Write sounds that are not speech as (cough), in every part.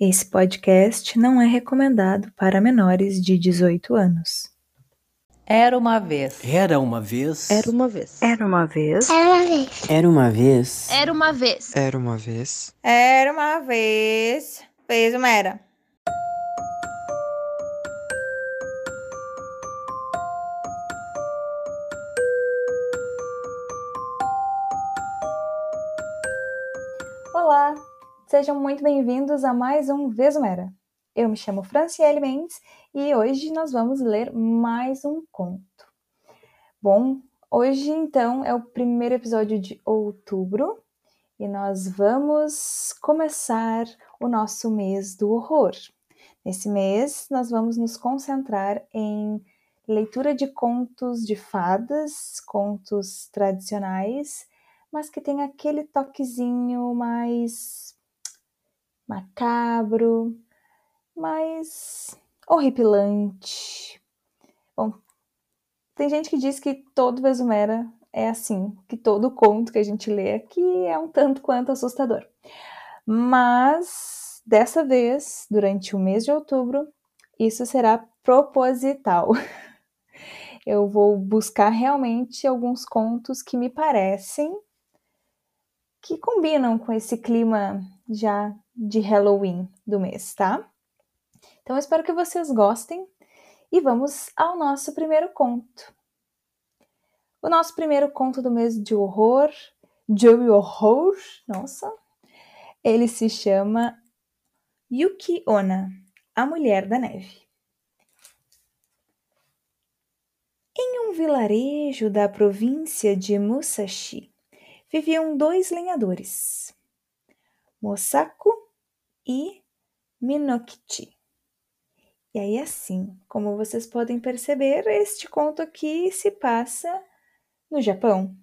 Esse podcast não é recomendado para menores de 18 anos. Era uma vez. Era uma vez. Era uma vez. Era uma vez. Era uma vez. Era uma vez. Era uma vez. Era uma vez. Era uma vez. Fez uma era. Sejam muito bem-vindos a mais um Vesumera. Eu me chamo Franciele Mendes e hoje nós vamos ler mais um conto. Bom, hoje então é o primeiro episódio de outubro e nós vamos começar o nosso mês do horror. Nesse mês, nós vamos nos concentrar em leitura de contos de fadas, contos tradicionais mas que tem aquele toquezinho mais macabro, mais horripilante. Bom, tem gente que diz que todo Vesumera é assim, que todo conto que a gente lê aqui é um tanto quanto assustador. Mas dessa vez, durante o mês de outubro, isso será proposital. (laughs) Eu vou buscar realmente alguns contos que me parecem que combinam com esse clima já de Halloween do mês, tá? Então eu espero que vocês gostem e vamos ao nosso primeiro conto. O nosso primeiro conto do mês de horror, de horror, nossa, ele se chama Yuki Ona, a Mulher da Neve. Em um vilarejo da província de Musashi, viviam dois lenhadores, Mosaku e Minokichi. E aí, assim, como vocês podem perceber, este conto aqui se passa no Japão.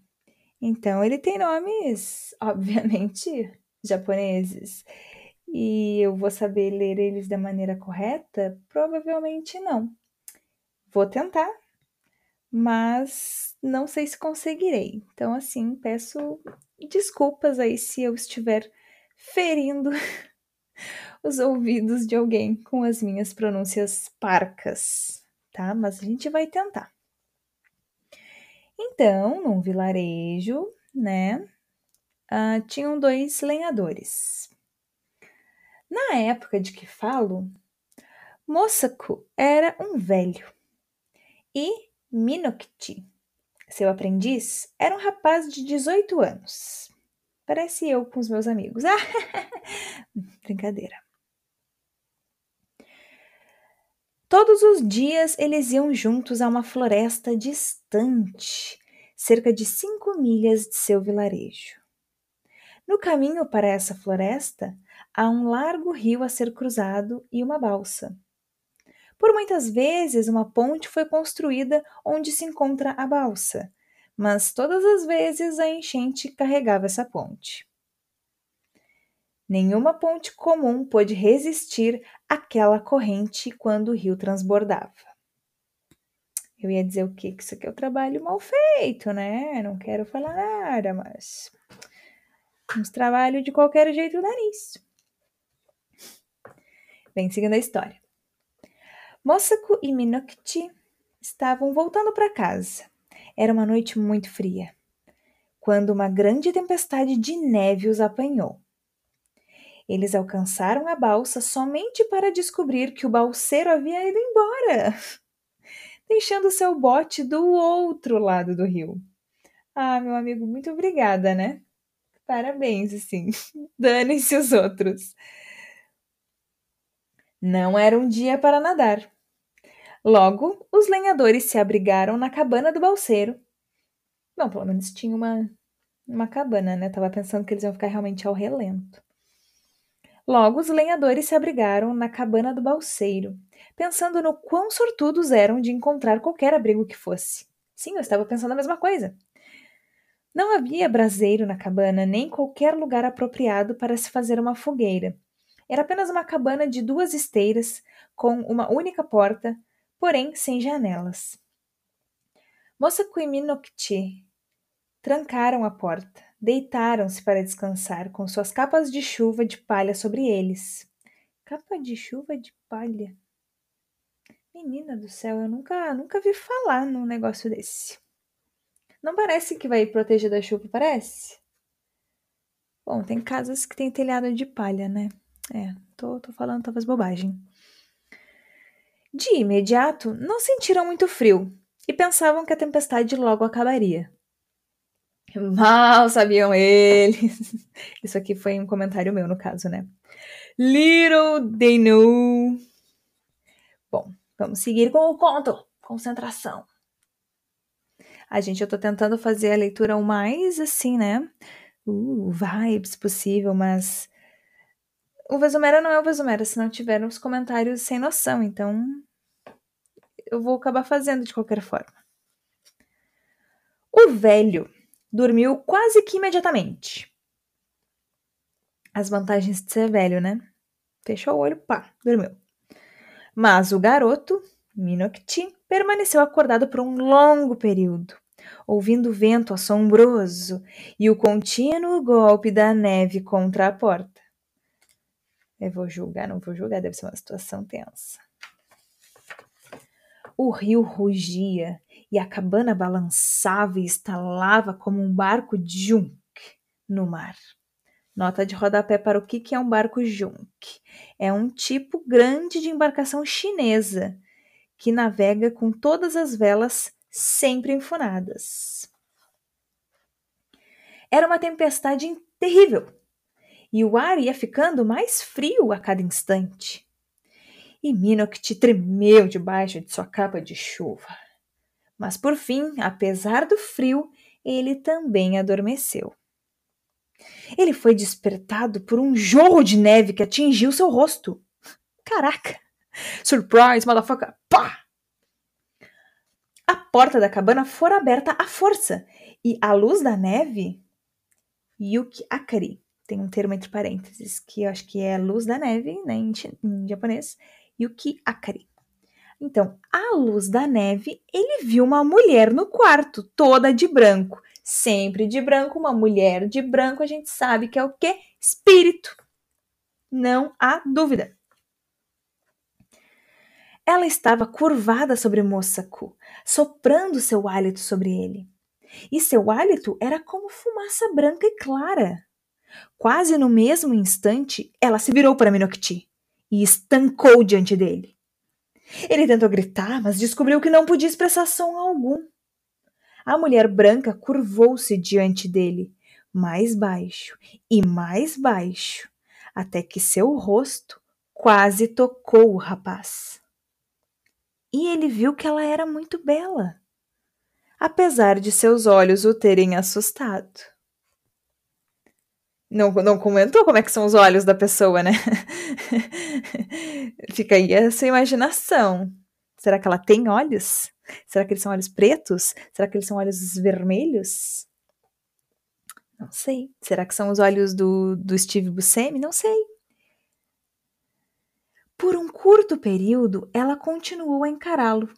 Então, ele tem nomes, (laughs) obviamente, japoneses. E eu vou saber ler eles da maneira correta? Provavelmente não. Vou tentar, mas não sei se conseguirei. Então, assim, peço desculpas aí se eu estiver ferindo (laughs) os ouvidos de alguém com as minhas pronúncias parcas, tá? Mas a gente vai tentar. Então, num vilarejo, né, uh, tinham dois lenhadores. Na época de que falo, Mosaku era um velho e Minokti, seu aprendiz, era um rapaz de 18 anos. Parece eu com os meus amigos. (laughs) Brincadeira. Todos os dias eles iam juntos a uma floresta distante, cerca de cinco milhas de seu vilarejo. No caminho para essa floresta, há um largo rio a ser cruzado e uma balsa. Por muitas vezes, uma ponte foi construída onde se encontra a balsa, mas todas as vezes a enchente carregava essa ponte. Nenhuma ponte comum pôde resistir àquela corrente quando o rio transbordava. Eu ia dizer o quê? Que isso aqui é um trabalho mal feito, né? Não quero falar nada, mas. Uns trabalho de qualquer jeito dá nisso. Bem, seguindo a história. Mosaku e Minokichi estavam voltando para casa. Era uma noite muito fria, quando uma grande tempestade de neve os apanhou. Eles alcançaram a balsa somente para descobrir que o balseiro havia ido embora, (laughs) deixando seu bote do outro lado do rio. Ah, meu amigo, muito obrigada, né? Parabéns, assim. (laughs) Danem-se os outros. Não era um dia para nadar. Logo, os lenhadores se abrigaram na cabana do balseiro. Bom, pelo menos tinha uma, uma cabana, né? Tava pensando que eles iam ficar realmente ao relento. Logo, os lenhadores se abrigaram na cabana do balseiro, pensando no quão sortudos eram de encontrar qualquer abrigo que fosse. Sim, eu estava pensando a mesma coisa. Não havia braseiro na cabana, nem qualquer lugar apropriado para se fazer uma fogueira. Era apenas uma cabana de duas esteiras, com uma única porta, porém sem janelas. Mosaku e Minokchi trancaram a porta, deitaram-se para descansar com suas capas de chuva de palha sobre eles. Capa de chuva de palha. Menina do céu, eu nunca, nunca vi falar num negócio desse. Não parece que vai proteger da chuva, parece? Bom, tem casas que tem telhado de palha, né? É, tô, tô falando talvez bobagem. De imediato, não sentiram muito frio e pensavam que a tempestade logo acabaria. Mal sabiam eles. (laughs) Isso aqui foi um comentário meu, no caso, né? Little they knew. Bom, vamos seguir com o conto. Concentração. A gente, eu tô tentando fazer a leitura o mais assim, né? Uh, vibes possível, mas o Vesumera não é o Vesumera se não tiver os comentários sem noção, então eu vou acabar fazendo de qualquer forma. O velho dormiu quase que imediatamente. As vantagens de ser velho, né? Fechou o olho, pá, dormiu. Mas o garoto, Minokti, permaneceu acordado por um longo período, ouvindo o vento assombroso e o contínuo golpe da neve contra a porta. Eu vou julgar, não vou julgar, deve ser uma situação tensa. O rio rugia e a cabana balançava e estalava como um barco junk no mar. Nota de rodapé para o que é um barco junk. É um tipo grande de embarcação chinesa que navega com todas as velas sempre enfunadas. Era uma tempestade terrível e o ar ia ficando mais frio a cada instante e Minoct tremeu debaixo de sua capa de chuva. Mas por fim, apesar do frio, ele também adormeceu. Ele foi despertado por um jorro de neve que atingiu seu rosto. Caraca! Surprise, motherfucker! Pá! A porta da cabana fora aberta à força e a luz da neve. Yuki Akari. Tem um termo entre parênteses que eu acho que é luz da neve, né, em, em japonês, Yuki Akari. Então, à luz da neve, ele viu uma mulher no quarto, toda de branco. Sempre de branco, uma mulher de branco, a gente sabe que é o quê? Espírito. Não há dúvida. Ela estava curvada sobre Mosaku, soprando seu hálito sobre ele. E seu hálito era como fumaça branca e clara. Quase no mesmo instante, ela se virou para Minokti e estancou diante dele. Ele tentou gritar, mas descobriu que não podia expressar som algum. A mulher branca curvou-se diante dele, mais baixo e mais baixo, até que seu rosto quase tocou o rapaz. E ele viu que ela era muito bela, apesar de seus olhos o terem assustado. Não, não comentou como é que são os olhos da pessoa, né? (laughs) Fica aí essa imaginação. Será que ela tem olhos? Será que eles são olhos pretos? Será que eles são olhos vermelhos? Não sei. Será que são os olhos do, do Steve Buscemi? Não sei. Por um curto período, ela continuou a encará-lo.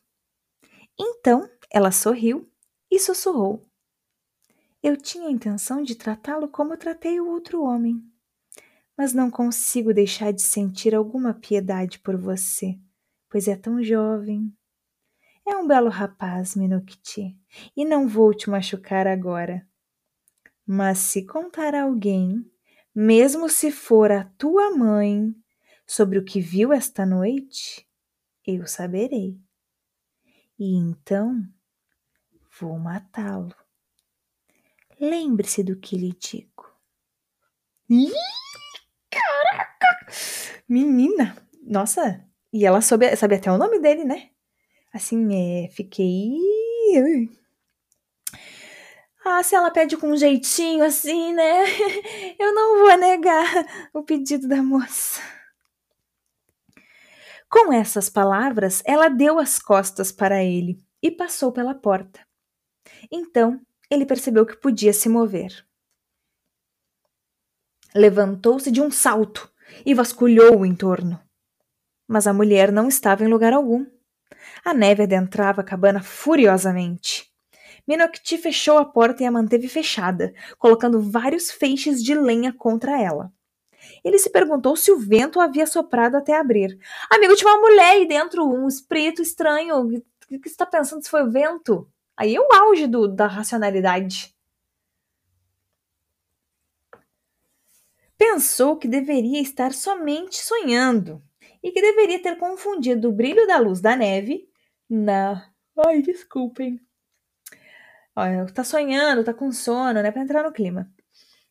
Então, ela sorriu e sussurrou: eu tinha a intenção de tratá-lo como tratei o outro homem. Mas não consigo deixar de sentir alguma piedade por você, pois é tão jovem. É um belo rapaz, Minokti, e não vou te machucar agora. Mas se contar a alguém, mesmo se for a tua mãe, sobre o que viu esta noite, eu saberei. E então vou matá-lo. Lembre-se do que lhe digo. Ih, caraca! Menina, nossa, e ela soube, sabe até o nome dele, né? Assim, é, fiquei. Ah, se ela pede com um jeitinho assim, né? (laughs) Eu não vou negar o pedido da moça. Com essas palavras, ela deu as costas para ele e passou pela porta. Então, ele percebeu que podia se mover. Levantou-se de um salto e vasculhou o entorno. Mas a mulher não estava em lugar algum. A neve adentrava a cabana furiosamente. Minokti fechou a porta e a manteve fechada, colocando vários feixes de lenha contra ela. Ele se perguntou se o vento havia soprado até abrir. Amigo, tinha uma mulher aí dentro, um espírito estranho. O que você está pensando se foi o vento? Aí é o auge do, da racionalidade. Pensou que deveria estar somente sonhando e que deveria ter confundido o brilho da luz da neve na. Ai, desculpem. Olha, tá sonhando, tá com sono, né? Pra entrar no clima.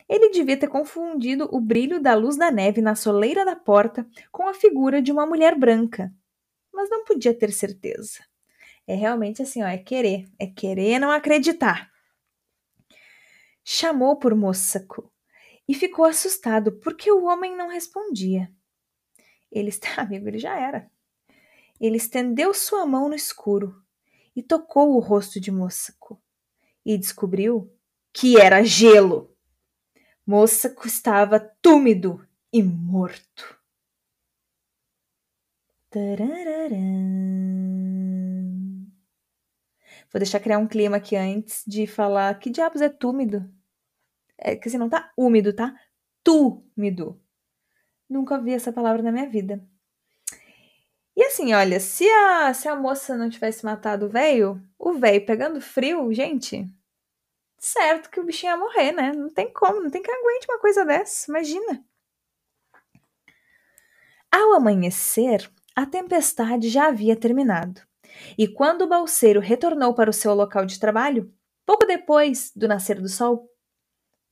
Ele devia ter confundido o brilho da luz da neve na soleira da porta com a figura de uma mulher branca, mas não podia ter certeza. É realmente assim, ó, é querer, é querer não acreditar. Chamou por Moçaco e ficou assustado porque o homem não respondia. Ele está, (laughs) amigo, ele já era. Ele estendeu sua mão no escuro e tocou o rosto de Moçaco e descobriu que era gelo. Moçaco estava túmido e morto. Vou deixar criar um clima aqui antes de falar que diabos é túmido. É que assim, não tá úmido, tá? Túmido. Nunca vi essa palavra na minha vida. E assim, olha, se a, se a moça não tivesse matado o velho, o velho pegando frio, gente, certo que o bichinho ia morrer, né? Não tem como, não tem que aguente uma coisa dessa, imagina. Ao amanhecer, a tempestade já havia terminado. E quando o balseiro retornou para o seu local de trabalho, pouco depois do nascer do sol,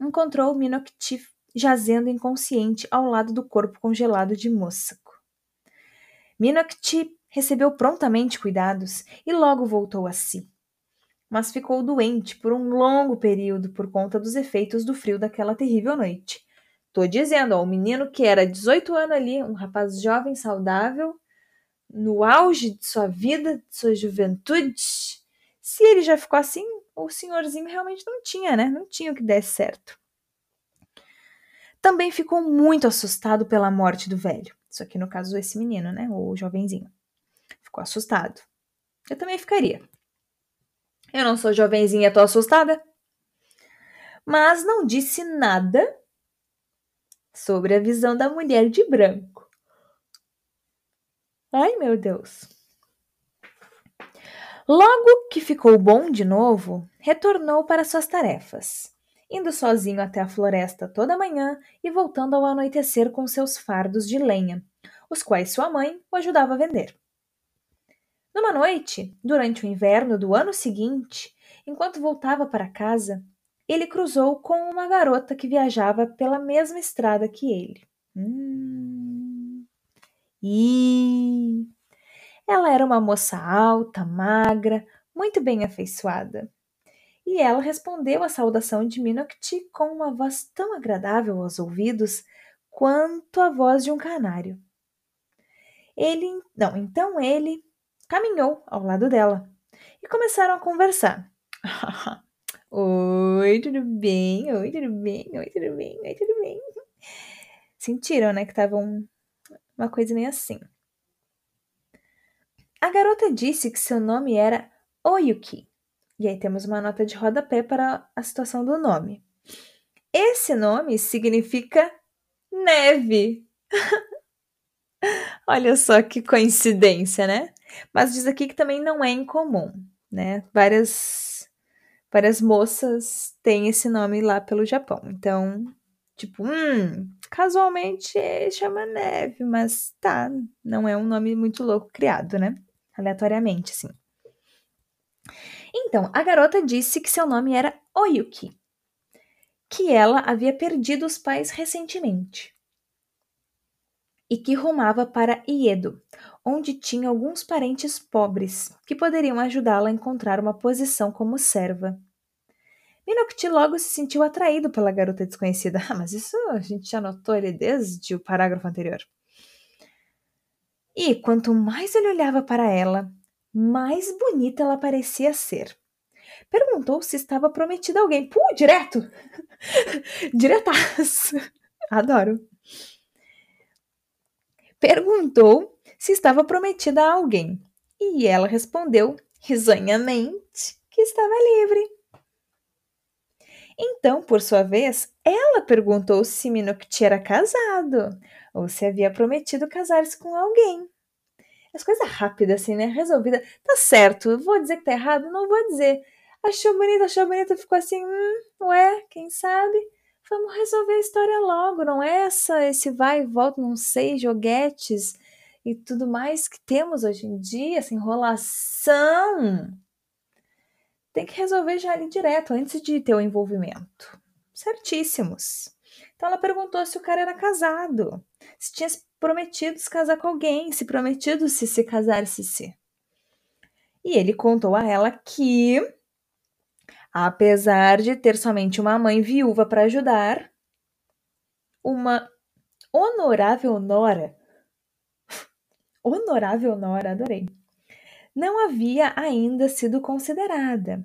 encontrou Minoktif jazendo inconsciente ao lado do corpo congelado de Moçaco. Minokti recebeu prontamente cuidados e logo voltou a si. Mas ficou doente por um longo período por conta dos efeitos do frio daquela terrível noite. Tô dizendo, ó, o menino que era 18 anos ali, um rapaz jovem, saudável, no auge de sua vida, de sua juventude, se ele já ficou assim, o senhorzinho realmente não tinha, né? Não tinha o que desse certo. Também ficou muito assustado pela morte do velho. Isso aqui, no caso, esse menino, né? O jovenzinho. Ficou assustado. Eu também ficaria. Eu não sou jovenzinha, tô assustada. Mas não disse nada sobre a visão da mulher de branco. Ai, meu Deus. Logo que ficou bom de novo, retornou para suas tarefas, indo sozinho até a floresta toda manhã e voltando ao anoitecer com seus fardos de lenha, os quais sua mãe o ajudava a vender. Numa noite, durante o inverno do ano seguinte, enquanto voltava para casa, ele cruzou com uma garota que viajava pela mesma estrada que ele. Hum. Ela era uma moça alta, magra, muito bem afeiçoada. E ela respondeu à saudação de Minokti com uma voz tão agradável aos ouvidos quanto a voz de um canário. Ele, não, então ele caminhou ao lado dela e começaram a conversar. (laughs) Oi, tudo bem? Oi, tudo bem? Oi, tudo bem? Oi, tudo bem? Sentiram, né, que tava um, uma coisa meio assim. A garota disse que seu nome era Oyuki. E aí temos uma nota de rodapé para a situação do nome. Esse nome significa neve. (laughs) Olha só que coincidência, né? Mas diz aqui que também não é incomum, né? Várias várias moças têm esse nome lá pelo Japão. Então, tipo, hum, casualmente chama neve, mas tá, não é um nome muito louco criado, né? Aleatoriamente, assim. Então, a garota disse que seu nome era Oyuki, que ela havia perdido os pais recentemente e que rumava para Iedo, onde tinha alguns parentes pobres que poderiam ajudá-la a encontrar uma posição como serva. Minokti logo se sentiu atraído pela garota desconhecida. Ah, mas isso a gente já notou ele desde o parágrafo anterior. E quanto mais ele olhava para ela, mais bonita ela parecia ser. Perguntou se estava prometida a alguém. Pô, direto! (laughs) Diretaço! Adoro. Perguntou se estava prometida a alguém. E ela respondeu risonhamente que estava livre. Então, por sua vez, ela perguntou se Minokti era casado ou se havia prometido casar-se com alguém. As coisas rápidas, assim, né? Resolvida. Tá certo, vou dizer que tá errado? Não vou dizer. Achou bonito, achou bonito, ficou assim, hum, ué, quem sabe? Vamos resolver a história logo, não é essa, esse vai e volta, não sei, joguetes e tudo mais que temos hoje em dia, essa enrolação. Tem que resolver já ali direto, antes de ter o envolvimento. Certíssimos. Então ela perguntou se o cara era casado, se tinha prometido se casar com alguém, se prometido se se casar-se se. E ele contou a ela que, apesar de ter somente uma mãe viúva para ajudar, uma honorável nora, (laughs) honorável nora, adorei, não havia ainda sido considerada,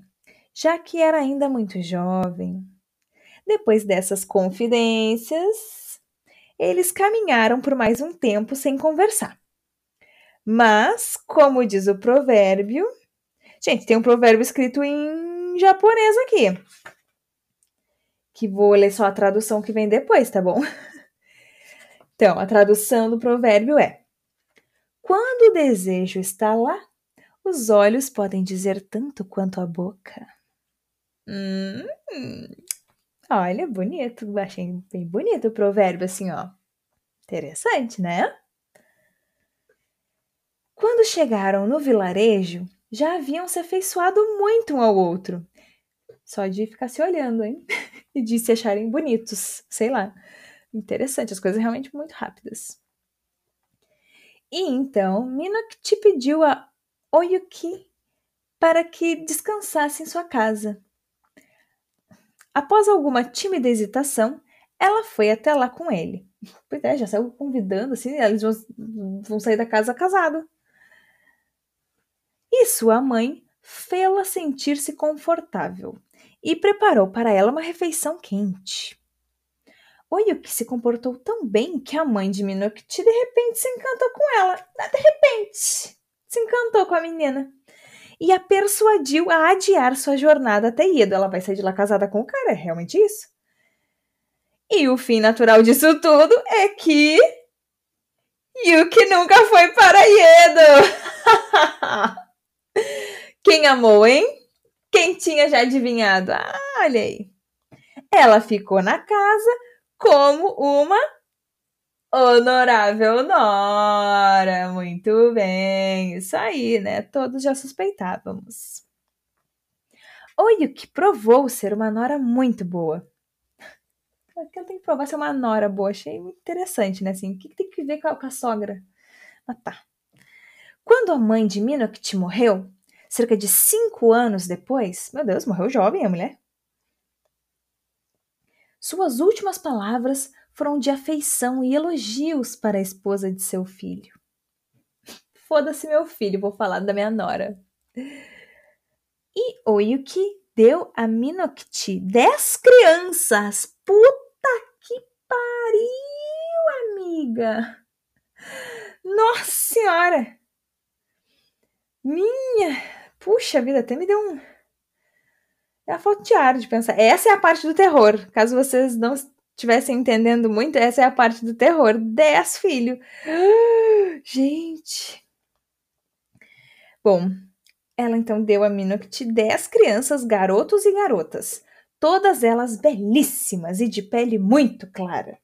já que era ainda muito jovem. Depois dessas confidências, eles caminharam por mais um tempo sem conversar. Mas, como diz o provérbio, gente, tem um provérbio escrito em japonês aqui, que vou ler só a tradução que vem depois, tá bom? (laughs) Então, a tradução do provérbio é: Quando o desejo está lá, os olhos podem dizer tanto quanto a boca. Hum, olha, bonito. Achei bem bonito o provérbio, assim, ó. Interessante, né? Quando chegaram no vilarejo, já haviam se afeiçoado muito um ao outro. Só de ficar se olhando, hein? (laughs) e de se acharem bonitos, sei lá. Interessante, as coisas realmente muito rápidas. E então, Minok te pediu a Oyuki para que descansasse em sua casa. Após alguma tímida hesitação, ela foi até lá com ele. Pois é, já saiu convidando, assim, eles vão, vão sair da casa casado. E sua mãe fê-la sentir-se confortável e preparou para ela uma refeição quente. Oyuki se comportou tão bem que a mãe de Minokiti de repente se encantou com ela. De repente! Se encantou com a menina e a persuadiu a adiar sua jornada até Iedo. Ela vai sair de lá casada com o cara, é realmente isso? E o fim natural disso tudo é que Yuki nunca foi para Iedo. (laughs) Quem amou, hein? Quem tinha já adivinhado? Ah, olha aí. Ela ficou na casa como uma Honorável Nora, muito bem, isso aí, né? Todos já suspeitávamos. Oyuki provou ser uma Nora muito boa. Porque eu tenho que provar ser uma Nora boa, achei interessante, né? Assim, o que tem que ver com a, com a sogra? Mas tá. Quando a mãe de Minokit morreu, cerca de cinco anos depois, meu Deus, morreu jovem a mulher. Suas últimas palavras foram de afeição e elogios para a esposa de seu filho. (laughs) Foda-se meu filho, vou falar da minha nora. E Oyuki deu a Minokti dez crianças. Puta que pariu, amiga! Nossa senhora! Minha! Puxa vida, até me deu um. É a falta de ar de pensar. Essa é a parte do terror. Caso vocês não estivessem entendendo muito, essa é a parte do terror. Dez filhos. (gasps) gente. Bom, ela então deu a Minoct dez crianças, garotos e garotas. Todas elas belíssimas e de pele muito clara.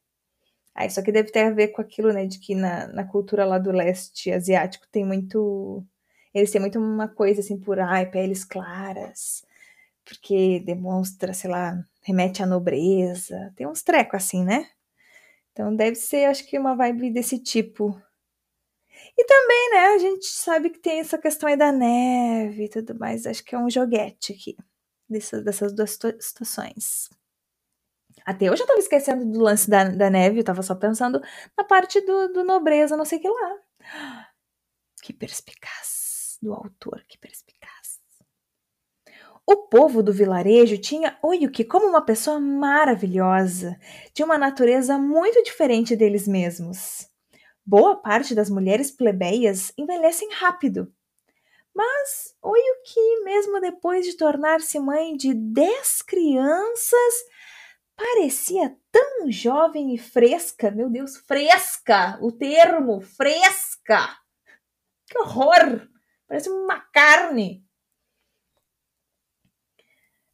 Ah, isso aqui deve ter a ver com aquilo, né, de que na, na cultura lá do leste asiático tem muito... Eles têm muito uma coisa assim por, ai, peles claras, porque demonstra, sei lá, remete à nobreza. Tem uns trecos assim, né? Então deve ser, acho que, uma vibe desse tipo. E também, né, a gente sabe que tem essa questão aí da neve e tudo mais. Acho que é um joguete aqui, dessas, dessas duas situações. Até eu já tava esquecendo do lance da, da neve, eu tava só pensando na parte do, do nobreza, não sei o que lá. (gasps) Que perspicaz do autor, que perspicaz. O povo do vilarejo tinha Oyuki como uma pessoa maravilhosa, de uma natureza muito diferente deles mesmos. Boa parte das mulheres plebeias envelhecem rápido, Mas Oyuki, mesmo depois de tornar-se mãe de dez crianças, parecia tão jovem e fresca. Meu Deus, fresca! O termo, fresca! Que horror! Parece uma carne.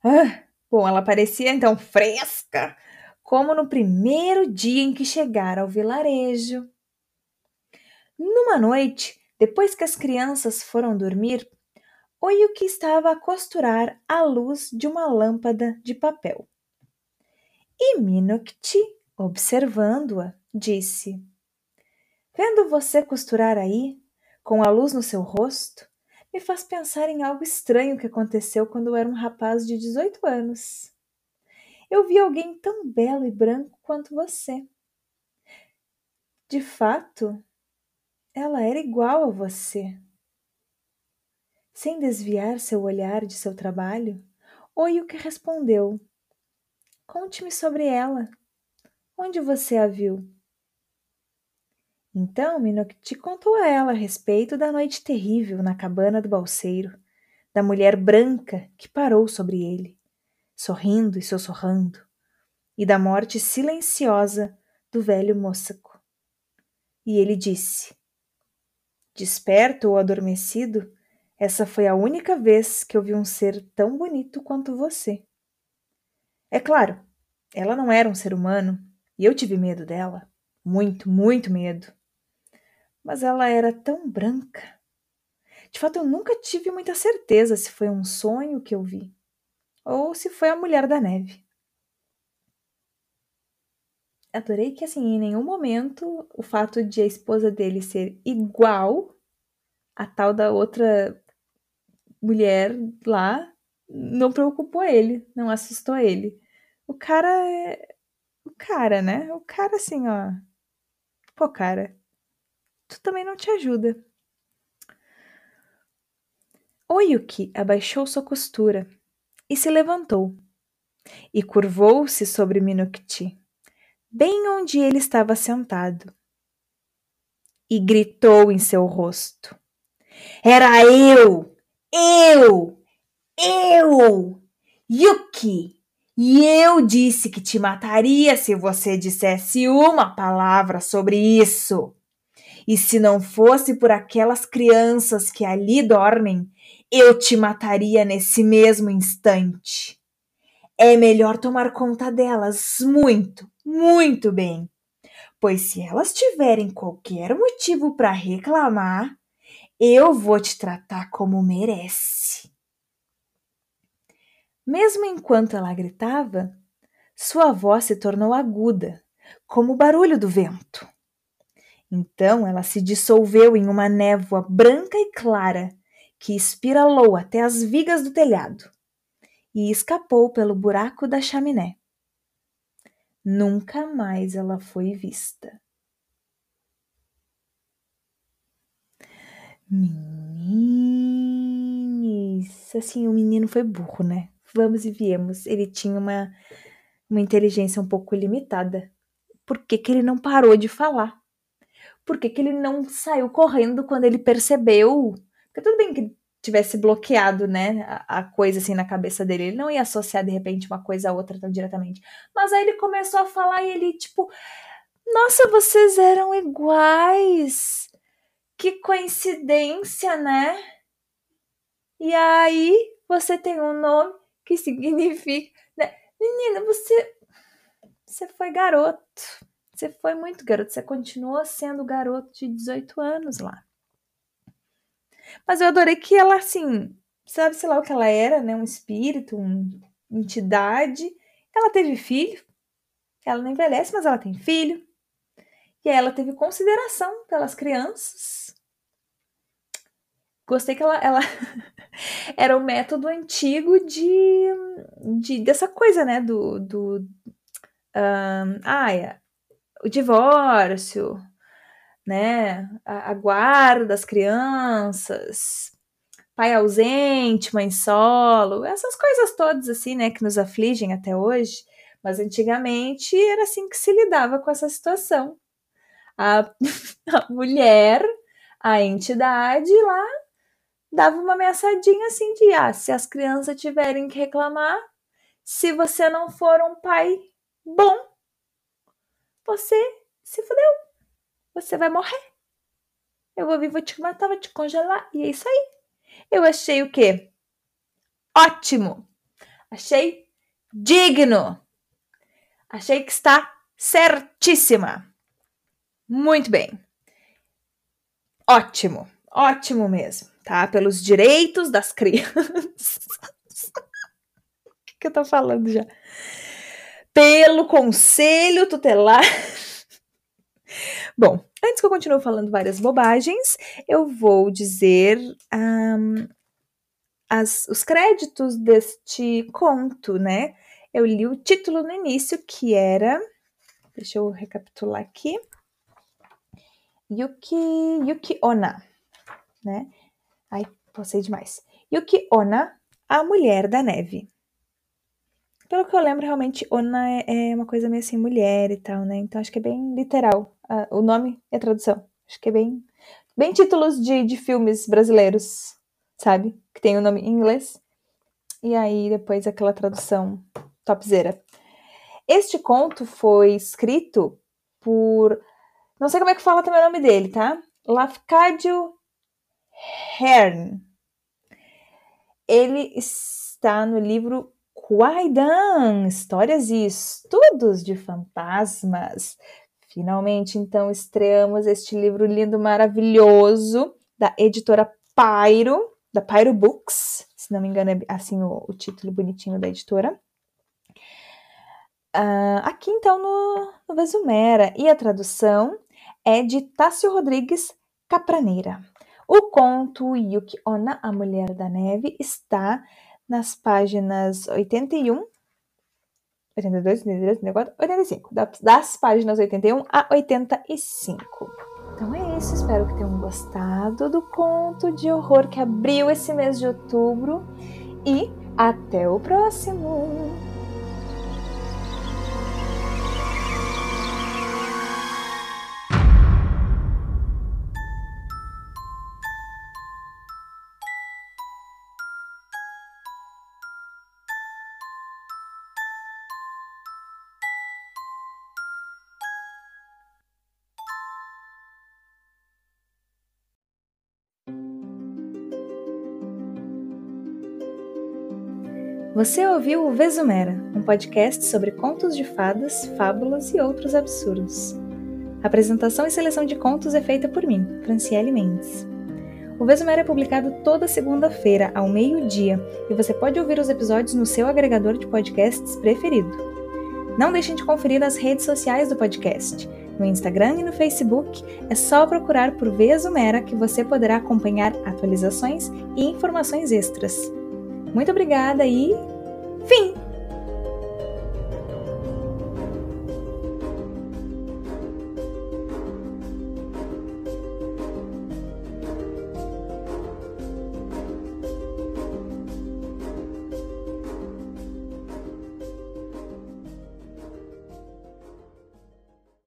Ah, bom, ela parecia então fresca, como no primeiro dia em que chegara ao vilarejo. Numa noite, depois que as crianças foram dormir, Oyuki estava a costurar a luz de uma lâmpada de papel. E Minokti, observando-a, disse: Vendo você costurar aí, com a luz no seu rosto, me faz pensar em algo estranho que aconteceu quando eu era um rapaz de 18 anos. Eu vi alguém tão belo e branco quanto você. De fato, ela era igual a você. Sem desviar seu olhar de seu trabalho, Oyuki respondeu: Conte-me sobre ela. Onde você a viu? Então Minokti contou a ela a respeito da noite terrível na cabana do balseiro, da mulher branca que parou sobre ele, sorrindo e sussurrando, e da morte silenciosa do velho moçaco. E ele disse: Desperto ou adormecido, essa foi a única vez que eu vi um ser tão bonito quanto você. É claro, ela não era um ser humano e eu tive medo dela. Muito, muito medo mas ela era tão branca. De fato, eu nunca tive muita certeza se foi um sonho que eu vi ou se foi a mulher da neve. Adorei que, assim, em nenhum momento o fato de a esposa dele ser igual a tal da outra mulher lá não preocupou ele, não assustou ele. O cara é. O cara, né? O cara, assim, ó. Pô, cara, também não te ajuda. Oyuki abaixou sua costura e se levantou, e curvou-se sobre Minokti, bem onde ele estava sentado, e gritou em seu rosto: Era eu! Eu! Eu! Yuki! E eu disse que te mataria se você dissesse uma palavra sobre isso. E se não fosse por aquelas crianças que ali dormem, eu te mataria nesse mesmo instante. É melhor tomar conta delas muito, muito bem, pois se elas tiverem qualquer motivo para reclamar, eu vou te tratar como merece. Mesmo enquanto ela gritava, sua voz se tornou aguda, como o barulho do vento. Então ela se dissolveu em uma névoa branca e clara que espiralou até as vigas do telhado e escapou pelo buraco da chaminé. Nunca mais ela foi vista. Meninas, assim, o menino foi burro, né? Vamos e viemos. Ele tinha uma, uma inteligência um pouco limitada. Por que, que ele não parou de falar? Por que, que ele não saiu correndo quando ele percebeu? Porque tudo bem que tivesse bloqueado, né, a, a, coisa assim na cabeça dele, ele não ia associar de repente uma coisa a outra tão diretamente. Mas aí ele começou a falar e ele, tipo, nossa, vocês eram iguais! Que coincidência, né? E aí você tem um nome que significa. Né? Menina, você. Você foi garoto. Você foi muito garoto, você continuou sendo garoto de 18 anos lá. Mas eu adorei que ela, assim, sabe, sei lá o que ela era, né? Um espírito, uma entidade. Ela teve filho. Ela não envelhece, mas ela tem filho. E aí ela teve consideração pelas crianças. Gostei que ela, ela (laughs) era o método antigo de, de dessa coisa, né? Do, do um, ah, é, o divórcio, né? A, a guarda das crianças, pai ausente, mãe solo, essas coisas todas assim, né, que nos afligem até hoje. Mas antigamente era assim que se lidava com essa situação. A, (laughs) a mulher, a entidade lá, dava uma ameaçadinha assim de ah, se as crianças tiverem que reclamar, se você não for um pai bom, você se fudeu. Você vai morrer. Eu vou vir, vou te matar, vou te congelar. E é isso aí. Eu achei o quê? Ótimo. Achei digno. Achei que está certíssima. Muito bem. Ótimo. Ótimo mesmo, tá? Pelos direitos das crianças. (laughs) o que, eu tô falando já? Pelo conselho tutelar. (laughs) Bom, antes que eu continue falando várias bobagens, eu vou dizer um, as, os créditos deste conto, né? Eu li o título no início, que era. Deixa eu recapitular aqui. Yuki, Yuki Ona, né? Ai, passei demais. Yuki Ona, a mulher da neve. Pelo que eu lembro, realmente, Ona é, é uma coisa meio assim, mulher e tal, né? Então acho que é bem literal. o nome a tradução. Acho que é bem. Bem títulos de, de filmes brasileiros, sabe? Que tem o nome em inglês. E aí depois aquela tradução topzera. Este conto foi escrito por não sei como é que fala também o nome dele, tá? Lafcadio Hearn. Ele está no livro Quaidan, Histórias e Estudos de Fantasmas. Finalmente, então, estreamos este livro lindo, maravilhoso, da editora Pyro, da Pyro Books, se não me engano é assim o, o título bonitinho da editora. Uh, aqui, então, no, no Vesumera. E a tradução é de Tássio Rodrigues Capraneira. O conto Yuki Ona, a Mulher da Neve, está nas páginas 81, 82, 83, 84, 85, das páginas 81 a 85. Então é isso, espero que tenham gostado do conto de horror que abriu esse mês de outubro e até o próximo! Você ouviu o Vesumera, um podcast sobre contos de fadas, fábulas e outros absurdos. A apresentação e seleção de contos é feita por mim, Franciele Mendes. O Vesumera é publicado toda segunda-feira, ao meio-dia, e você pode ouvir os episódios no seu agregador de podcasts preferido. Não deixem de conferir as redes sociais do podcast. No Instagram e no Facebook é só procurar por Vesumera que você poderá acompanhar atualizações e informações extras. Muito obrigada e fim!